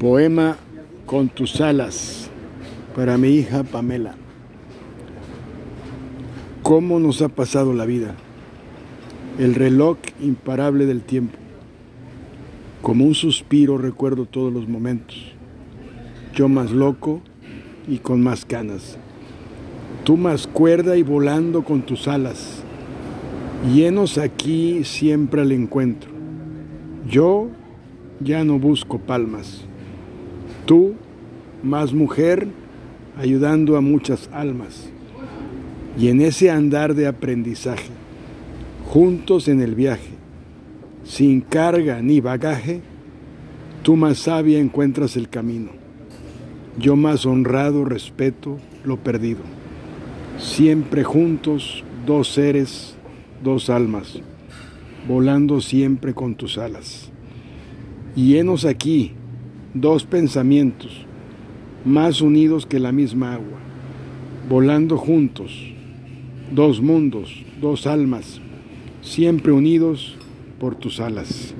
Poema con tus alas para mi hija Pamela. ¿Cómo nos ha pasado la vida? El reloj imparable del tiempo. Como un suspiro recuerdo todos los momentos. Yo más loco y con más canas. Tú más cuerda y volando con tus alas. Llenos aquí siempre al encuentro. Yo ya no busco palmas. Tú, más mujer, ayudando a muchas almas. Y en ese andar de aprendizaje, juntos en el viaje, sin carga ni bagaje, tú más sabia encuentras el camino. Yo más honrado respeto lo perdido. Siempre juntos, dos seres, dos almas, volando siempre con tus alas. Y henos aquí, dos pensamientos, más unidos que la misma agua, volando juntos, dos mundos, dos almas, siempre unidos por tus alas.